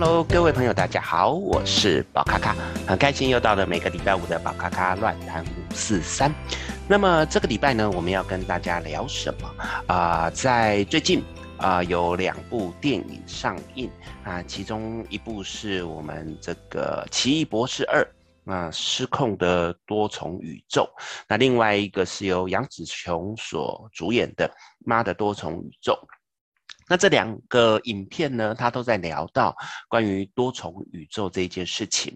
Hello，各位朋友，大家好，我是宝咖咖，很开心又到了每个礼拜五的宝咖咖乱谈五四三。那么这个礼拜呢，我们要跟大家聊什么啊、在最近啊、有两部电影上映啊，其中一部是我们这个《奇异博士二》啊，失控的多重宇宙。那另外一个是由杨紫琼所主演的《妈的多重宇宙》。那这两个影片呢，他都在聊到关于多重宇宙这一件事情。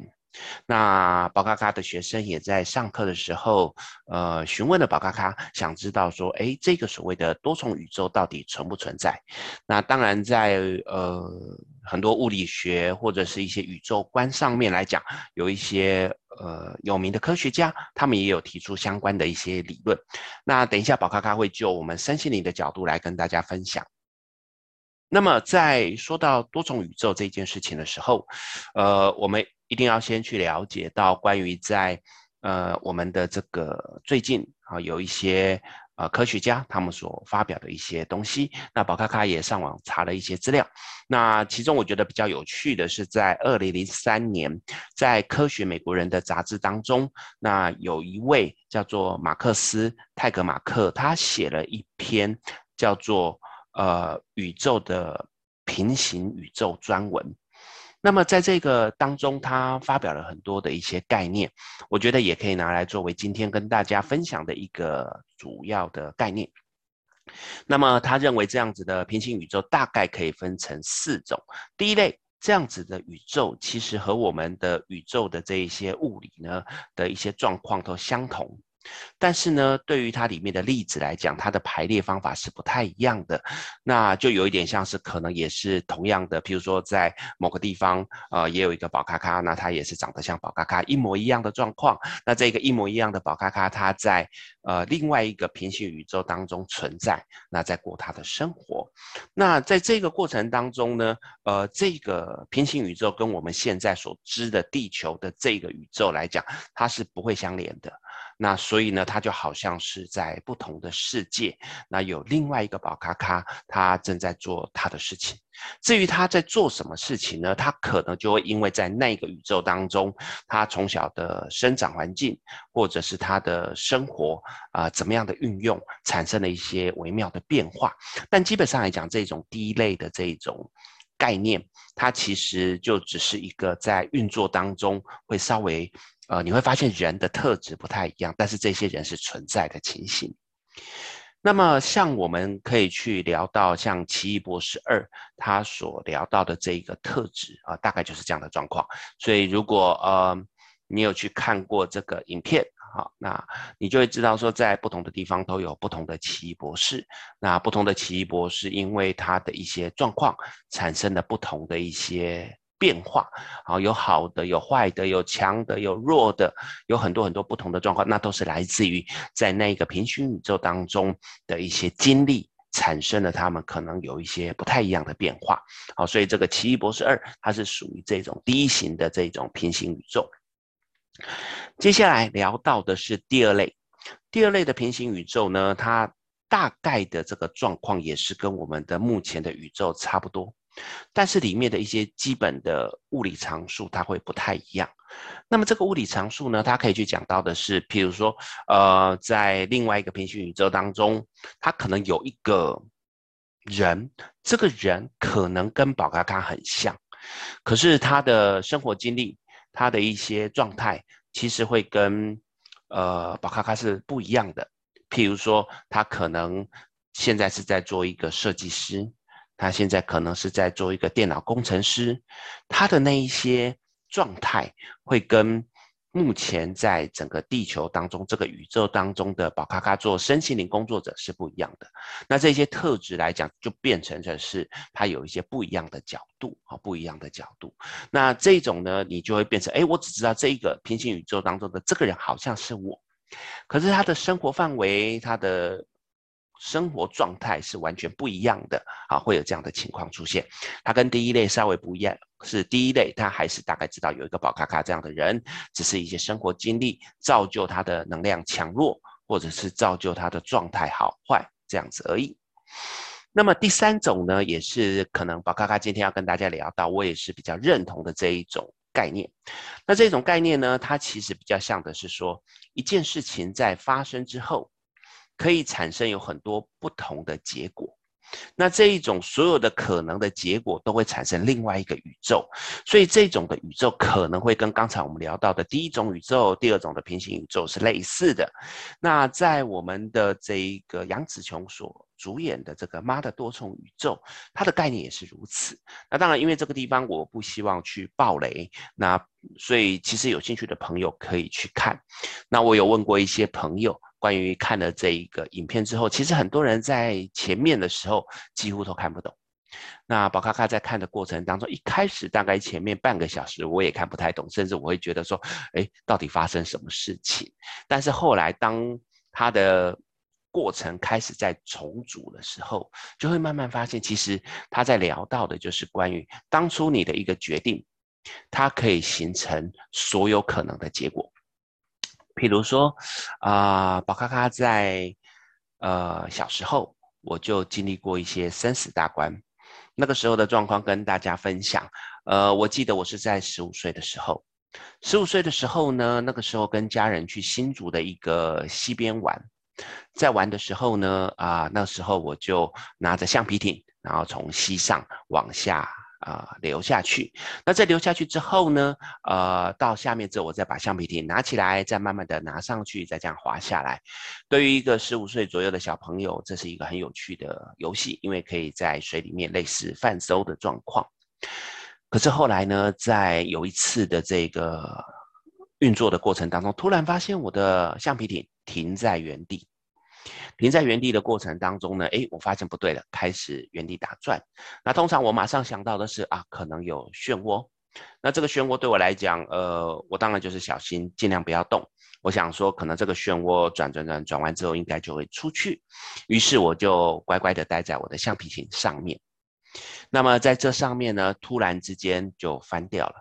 那宝咖咖的学生也在上课的时候，呃，询问了宝咖咖，想知道说，诶，这个所谓的多重宇宙到底存不存在？那当然在，在呃很多物理学或者是一些宇宙观上面来讲，有一些呃有名的科学家，他们也有提出相关的一些理论。那等一下，宝咖咖会就我们身心灵的角度来跟大家分享。那么在说到多重宇宙这件事情的时候，呃，我们一定要先去了解到关于在呃我们的这个最近啊有一些呃科学家他们所发表的一些东西。那宝咖咖也上网查了一些资料。那其中我觉得比较有趣的是，在二零零三年，在《科学美国人》的杂志当中，那有一位叫做马克思泰格马克，他写了一篇叫做。呃，宇宙的平行宇宙专文，那么在这个当中，他发表了很多的一些概念，我觉得也可以拿来作为今天跟大家分享的一个主要的概念。那么他认为这样子的平行宇宙大概可以分成四种，第一类这样子的宇宙，其实和我们的宇宙的这一些物理呢的一些状况都相同。但是呢，对于它里面的粒子来讲，它的排列方法是不太一样的。那就有一点像是可能也是同样的，譬如说在某个地方，呃，也有一个宝咖咖，那它也是长得像宝咖咖一模一样的状况。那这个一模一样的宝咖咖，它在呃另外一个平行宇宙当中存在，那在过它的生活。那在这个过程当中呢，呃，这个平行宇宙跟我们现在所知的地球的这个宇宙来讲，它是不会相连的。那所以呢，他就好像是在不同的世界，那有另外一个宝咖咖，他正在做他的事情。至于他在做什么事情呢？他可能就会因为在那个宇宙当中，他从小的生长环境，或者是他的生活啊、怎么样的运用，产生了一些微妙的变化。但基本上来讲，这种第一类的这种概念，它其实就只是一个在运作当中会稍微。呃，你会发现人的特质不太一样，但是这些人是存在的情形。那么，像我们可以去聊到像《奇异博士二》他所聊到的这一个特质啊，大概就是这样的状况。所以，如果呃你有去看过这个影片，好，那你就会知道说，在不同的地方都有不同的奇异博士。那不同的奇异博士，因为他的一些状况，产生了不同的一些。变化，啊，有好的，有坏的，有强的，有弱的，有很多很多不同的状况，那都是来自于在那个平行宇宙当中的一些经历，产生了他们可能有一些不太一样的变化。好，所以这个《奇异博士二》它是属于这种第一型的这种平行宇宙。接下来聊到的是第二类，第二类的平行宇宙呢，它大概的这个状况也是跟我们的目前的宇宙差不多。但是里面的一些基本的物理常数，它会不太一样。那么这个物理常数呢，它可以去讲到的是，譬如说，呃，在另外一个平行宇宙当中，它可能有一个人，这个人可能跟宝咖咖很像，可是他的生活经历，他的一些状态，其实会跟呃宝咖咖是不一样的。譬如说，他可能现在是在做一个设计师。他现在可能是在做一个电脑工程师，他的那一些状态会跟目前在整个地球当中这个宇宙当中的宝咖咖做身心灵工作者是不一样的。那这些特质来讲，就变成的是他有一些不一样的角度啊，不一样的角度。那这种呢，你就会变成，哎，我只知道这一个平行宇宙当中的这个人好像是我，可是他的生活范围，他的。生活状态是完全不一样的啊，会有这样的情况出现。它跟第一类稍微不一样，是第一类，他还是大概知道有一个宝咖咖这样的人，只是一些生活经历造就他的能量强弱，或者是造就他的状态好坏这样子而已。那么第三种呢，也是可能宝咖咖今天要跟大家聊到，我也是比较认同的这一种概念。那这种概念呢，它其实比较像的是说，一件事情在发生之后，可以产生有很多不同的结果。那这一种所有的可能的结果都会产生另外一个宇宙，所以这种的宇宙可能会跟刚才我们聊到的第一种宇宙、第二种的平行宇宙是类似的。那在我们的这一个杨紫琼所主演的这个《妈的多重宇宙》，它的概念也是如此。那当然，因为这个地方我不希望去爆雷，那所以其实有兴趣的朋友可以去看。那我有问过一些朋友。关于看了这一个影片之后，其实很多人在前面的时候几乎都看不懂。那宝咖咖在看的过程当中，一开始大概前面半个小时我也看不太懂，甚至我会觉得说，哎，到底发生什么事情？但是后来当他的过程开始在重组的时候，就会慢慢发现，其实他在聊到的就是关于当初你的一个决定，它可以形成所有可能的结果。比如说，啊、呃，宝咖咖在呃小时候，我就经历过一些生死大关。那个时候的状况跟大家分享。呃，我记得我是在十五岁的时候，十五岁的时候呢，那个时候跟家人去新竹的一个溪边玩，在玩的时候呢，啊、那时候我就拿着橡皮艇，然后从溪上往下。啊、流下去。那在流下去之后呢？呃，到下面之后，我再把橡皮艇拿起来，再慢慢的拿上去，再这样滑下来。对于一个十五岁左右的小朋友，这是一个很有趣的游戏，因为可以在水里面类似泛舟的状况。可是后来呢，在有一次的这个运作的过程当中，突然发现我的橡皮艇停在原地。停在原地的过程当中呢，诶，我发现不对了，开始原地打转。那通常我马上想到的是啊，可能有漩涡。那这个漩涡对我来讲，呃，我当然就是小心，尽量不要动。我想说，可能这个漩涡转转转转完之后，应该就会出去。于是我就乖乖的待在我的橡皮艇上面。那么在这上面呢，突然之间就翻掉了。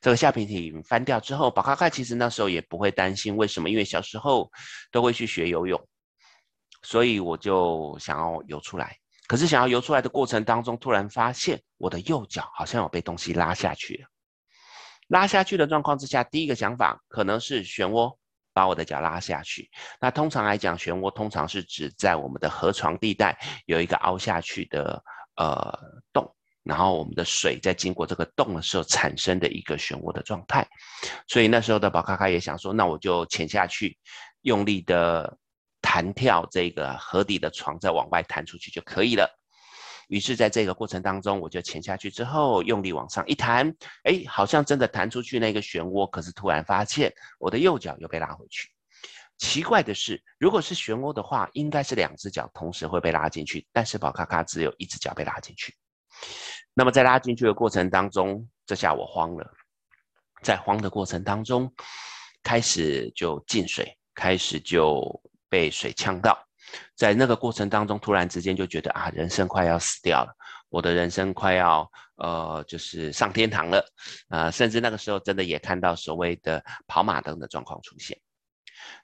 这个橡皮艇翻掉之后，宝咖咖其实那时候也不会担心，为什么？因为小时候都会去学游泳。所以我就想要游出来，可是想要游出来的过程当中，突然发现我的右脚好像有被东西拉下去了。拉下去的状况之下，第一个想法可能是漩涡把我的脚拉下去。那通常来讲，漩涡通常是指在我们的河床地带有一个凹下去的呃洞，然后我们的水在经过这个洞的时候产生的一个漩涡的状态。所以那时候的宝卡卡也想说，那我就潜下去，用力的。弹跳这个河底的床，再往外弹出去就可以了。于是，在这个过程当中，我就潜下去之后，用力往上一弹，哎，好像真的弹出去那个漩涡。可是突然发现，我的右脚又被拉回去。奇怪的是，如果是漩涡的话，应该是两只脚同时会被拉进去，但是宝咖咖只有一只脚被拉进去。那么在拉进去的过程当中，这下我慌了。在慌的过程当中，开始就进水，开始就。被水呛到，在那个过程当中，突然之间就觉得啊，人生快要死掉了，我的人生快要呃，就是上天堂了啊、甚至那个时候，真的也看到所谓的跑马灯的状况出现。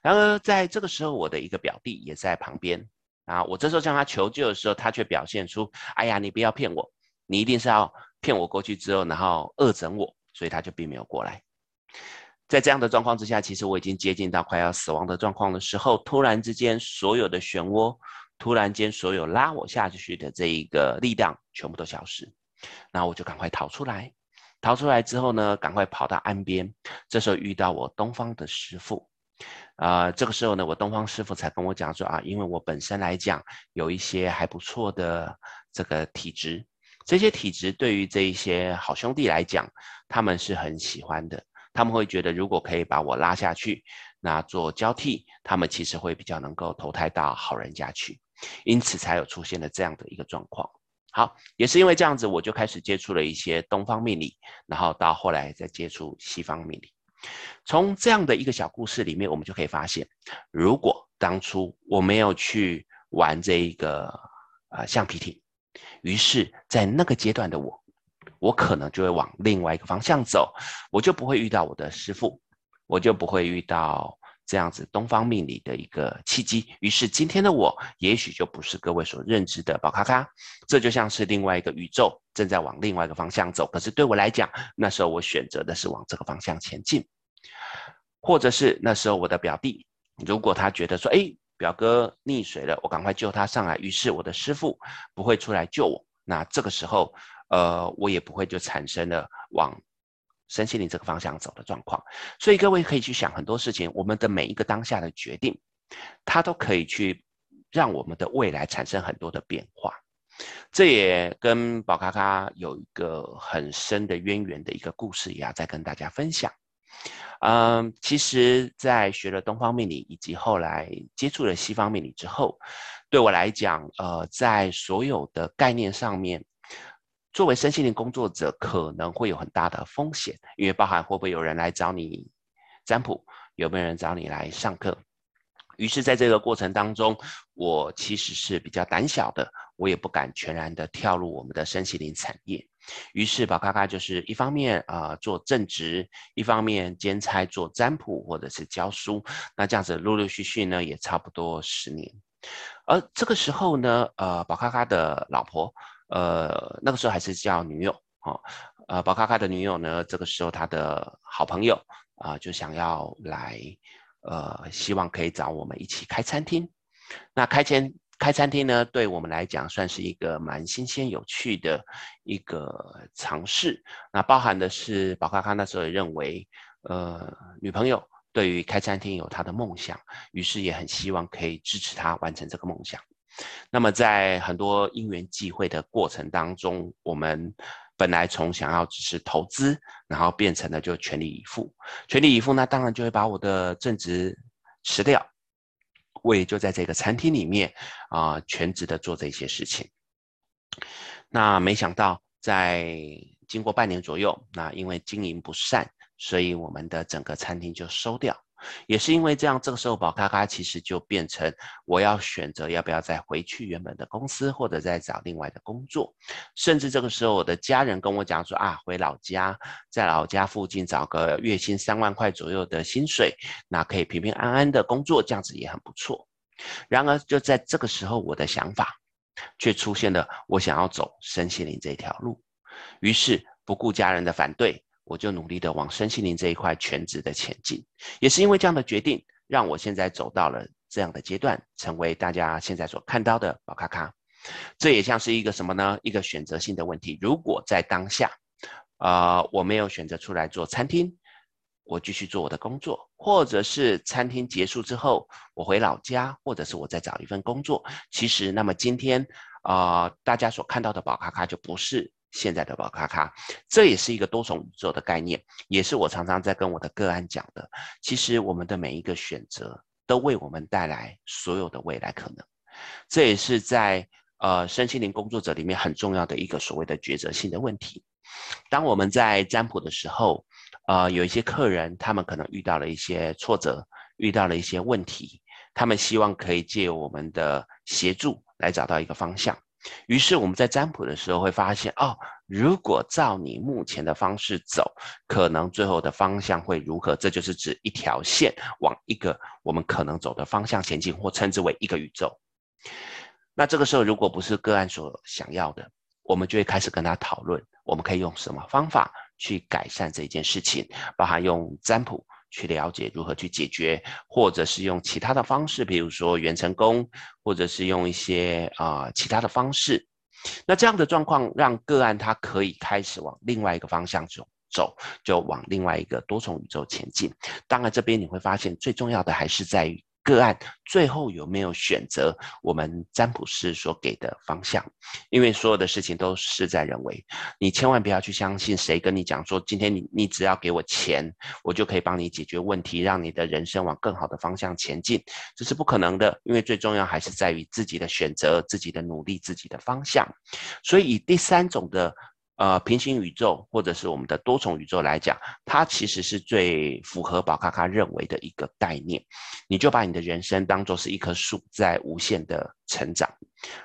然而，在这个时候，我的一个表弟也在旁边啊，我这时候向他求救的时候，他却表现出：哎呀，你不要骗我，你一定是要骗我过去之后，然后恶整我，所以他就并没有过来。在这样的状况之下，其实我已经接近到快要死亡的状况的时候，突然之间，所有的漩涡，突然间，所有拉我下去的这一个力量全部都消失，那我就赶快逃出来。逃出来之后呢，赶快跑到岸边。这时候遇到我东方的师傅，啊、这个时候呢，我东方师傅才跟我讲说啊，因为我本身来讲有一些还不错的这个体质，这些体质对于这一些好兄弟来讲，他们是很喜欢的。他们会觉得，如果可以把我拉下去，那做交替，他们其实会比较能够投胎到好人家去，因此才有出现了这样的一个状况。好，也是因为这样子，我就开始接触了一些东方命理，然后到后来再接触西方命理。从这样的一个小故事里面，我们就可以发现，如果当初我没有去玩这一个呃橡皮艇，于是在那个阶段的我。我可能就会往另外一个方向走，我就不会遇到我的师傅，我就不会遇到这样子东方命理的一个契机。于是今天的我，也许就不是各位所认知的宝咖咖，这就像是另外一个宇宙正在往另外一个方向走。可是对我来讲，那时候我选择的是往这个方向前进，或者是那时候我的表弟，如果他觉得说，哎，表哥溺水了，我赶快救他上来，于是我的师傅不会出来救我，那这个时候，呃，我也不会就产生了往。身心灵这个方向走的状况，所以各位可以去想很多事情。我们的每一个当下的决定，它都可以去让我们的未来产生很多的变化。这也跟宝咖咖有一个很深的渊源的一个故事，也要再跟大家分享。嗯，其实，在学了东方命理以及后来接触了西方命理之后，对我来讲，呃，在所有的概念上面。作为身心灵工作者，可能会有很大的风险，因为包含会不会有人来找你占卜，有没有人找你来上课。于是，在这个过程当中，我其实是比较胆小的，我也不敢全然的跳入我们的身心灵产业。于是，宝咖咖就是一方面啊、做正职，一方面兼差做占卜或者是教书。那这样子陆陆续续呢，也差不多十年。而这个时候呢，呃，宝咖咖的老婆。呃，那个时候还是叫女友哦。呃，宝咖咖的女友呢，这个时候他的好朋友啊、就想要来，呃，希望可以找我们一起开餐厅。那开餐开餐厅呢，对我们来讲算是一个蛮新鲜有趣的一个尝试。那包含的是宝咖咖那时候也认为，呃，女朋友对于开餐厅有她的梦想，于是也很希望可以支持她完成这个梦想。那么，在很多因缘际会的过程当中，我们本来从想要只是投资，然后变成了就全力以赴。全力以赴，那当然就会把我的正职辞掉，我也就在这个餐厅里面啊、全职的做这些事情。那没想到，在经过半年左右，那因为经营不善，所以我们的整个餐厅就收掉。也是因为这样，这个时候宝咖咖其实就变成我要选择要不要再回去原本的公司，或者再找另外的工作。甚至这个时候，我的家人跟我讲说啊，回老家，在老家附近找个月薪三万块左右的薪水，那可以平平安安的工作，这样子也很不错。然而就在这个时候，我的想法却出现了，我想要走身心灵这条路，于是不顾家人的反对。我就努力的往身心灵这一块全职的前进，也是因为这样的决定，让我现在走到了这样的阶段，成为大家现在所看到的宝咖咖。这也像是一个什么呢？一个选择性的问题。如果在当下，呃，我没有选择出来做餐厅，我继续做我的工作，或者是餐厅结束之后，我回老家，或者是我再找一份工作，其实那么今天，呃，大家所看到的宝咖咖就不是。现在的宝咖咖，这也是一个多重宇宙的概念，也是我常常在跟我的个案讲的。其实我们的每一个选择，都为我们带来所有的未来可能。这也是在呃身心灵工作者里面很重要的一个所谓的抉择性的问题。当我们在占卜的时候，呃，有一些客人，他们可能遇到了一些挫折，遇到了一些问题，他们希望可以借我们的协助来找到一个方向。于是我们在占卜的时候会发现，哦，如果照你目前的方式走，可能最后的方向会如何？这就是指一条线往一个我们可能走的方向前进，或称之为一个宇宙。那这个时候，如果不是个案所想要的，我们就会开始跟他讨论，我们可以用什么方法去改善这件事情，包含用占卜。去了解如何去解决，或者是用其他的方式，比如说元成功，或者是用一些啊、其他的方式。那这样的状况让个案他可以开始往另外一个方向走，走就往另外一个多重宇宙前进。当然，这边你会发现最重要的还是在于。个案最后有没有选择我们占卜师所给的方向？因为所有的事情都事在人为，你千万不要去相信谁跟你讲说，今天你你只要给我钱，我就可以帮你解决问题，让你的人生往更好的方向前进，这是不可能的。因为最重要还是在于自己的选择、自己的努力、自己的方向。所以以第三种的。呃，平行宇宙或者是我们的多重宇宙来讲，它其实是最符合宝咖咖认为的一个概念。你就把你的人生当作是一棵树，在无限的成长，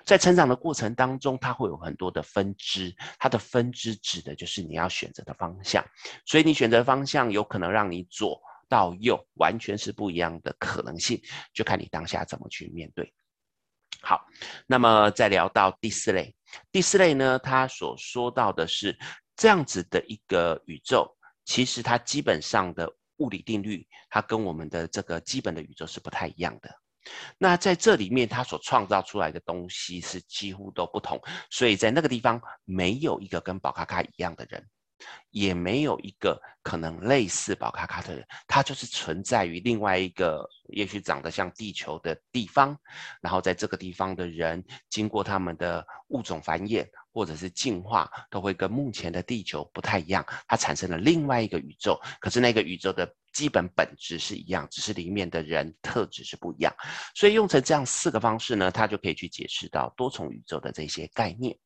在成长的过程当中，它会有很多的分支，它的分支指的就是你要选择的方向。所以你选择方向有可能让你左到右，完全是不一样的可能性，就看你当下怎么去面对。好，那么再聊到第四类，第四类呢，他所说到的是这样子的一个宇宙，其实它基本上的物理定律，它跟我们的这个基本的宇宙是不太一样的。那在这里面，它所创造出来的东西是几乎都不同，所以在那个地方没有一个跟宝咖咖一样的人。也没有一个可能类似宝卡卡的人，他就是存在于另外一个也许长得像地球的地方，然后在这个地方的人经过他们的物种繁衍或者是进化，都会跟目前的地球不太一样，它产生了另外一个宇宙。可是那个宇宙的基本本质是一样，只是里面的人特质是不一样。所以用成这样四个方式呢，它就可以去解释到多重宇宙的这些概念。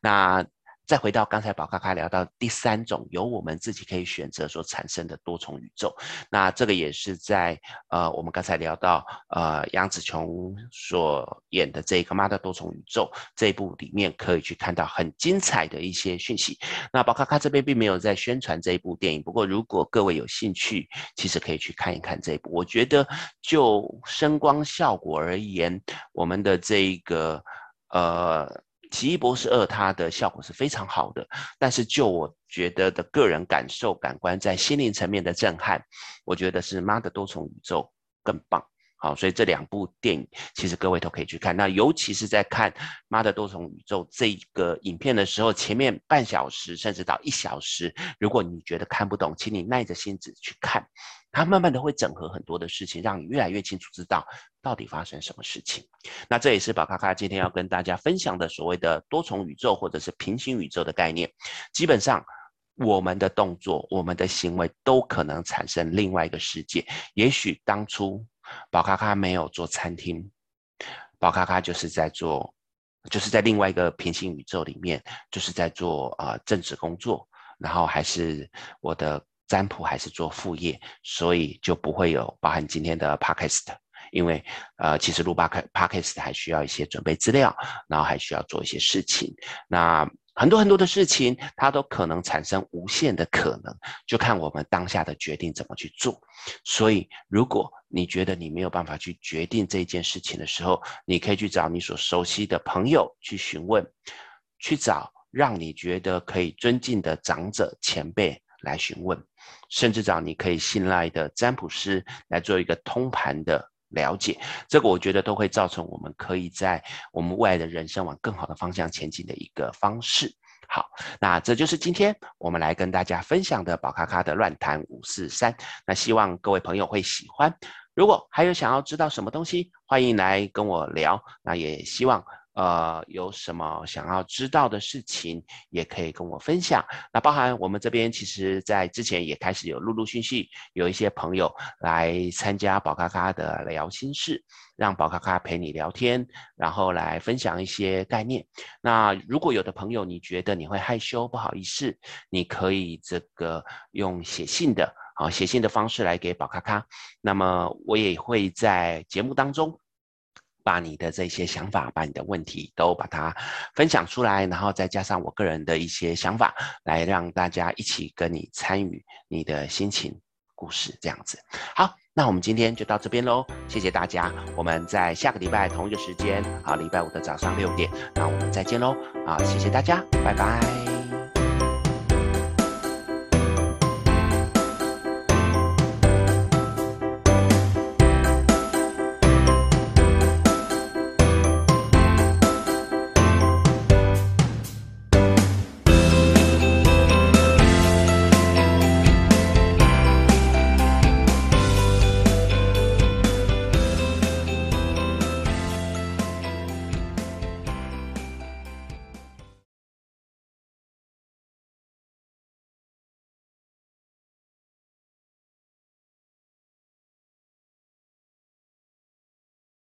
那。再回到刚才宝咖咖聊到第三种，由我们自己可以选择所产生的多重宇宙，那这个也是在呃我们刚才聊到呃杨紫琼所演的这个《妈的多重宇宙》这一部里面可以去看到很精彩的一些讯息。那宝咖咖这边并没有在宣传这一部电影，不过如果各位有兴趣，其实可以去看一看这一部。我觉得就声光效果而言，我们的这个呃。奇异博士二，它的效果是非常好的，但是就我觉得的个人感受、感官在心灵层面的震撼，我觉得是《妈的多重宇宙》更棒。好，所以这两部电影其实各位都可以去看。那尤其是在看《妈的多重宇宙》这个影片的时候，前面半小时甚至到一小时，如果你觉得看不懂，请你耐着性子去看。它慢慢的会整合很多的事情，让你越来越清楚知道到底发生什么事情。那这也是宝咖咖今天要跟大家分享的所谓的多重宇宙或者是平行宇宙的概念。基本上，我们的动作、我们的行为都可能产生另外一个世界。也许当初宝咖咖没有做餐厅，宝咖咖就是在做，就是在另外一个平行宇宙里面，就是在做呃政治工作，然后还是我的。占卜还是做副业，所以就不会有包含今天的 podcast，因为呃，其实录 podcast 还需要一些准备资料，然后还需要做一些事情。那很多很多的事情，它都可能产生无限的可能，就看我们当下的决定怎么去做。所以，如果你觉得你没有办法去决定这件事情的时候，你可以去找你所熟悉的朋友去询问，去找让你觉得可以尊敬的长者前辈。来询问，甚至找你可以信赖的占卜师来做一个通盘的了解，这个我觉得都会造成我们可以在我们未来的人生往更好的方向前进的一个方式。好，那这就是今天我们来跟大家分享的宝咖咖的乱谈五四三。那希望各位朋友会喜欢。如果还有想要知道什么东西，欢迎来跟我聊。那也希望。呃，有什么想要知道的事情，也可以跟我分享。那包含我们这边，其实在之前也开始有陆陆续续有一些朋友来参加宝咖咖的聊心事，让宝咖咖陪你聊天，然后来分享一些概念。那如果有的朋友你觉得你会害羞不好意思，你可以这个用写信的啊，写信的方式来给宝咖咖。那么我也会在节目当中。把你的这些想法，把你的问题都把它分享出来，然后再加上我个人的一些想法，来让大家一起跟你参与你的心情故事，这样子。好，那我们今天就到这边喽，谢谢大家，我们在下个礼拜同一个时间，啊，礼拜五的早上六点，那我们再见喽，啊，谢谢大家，拜拜。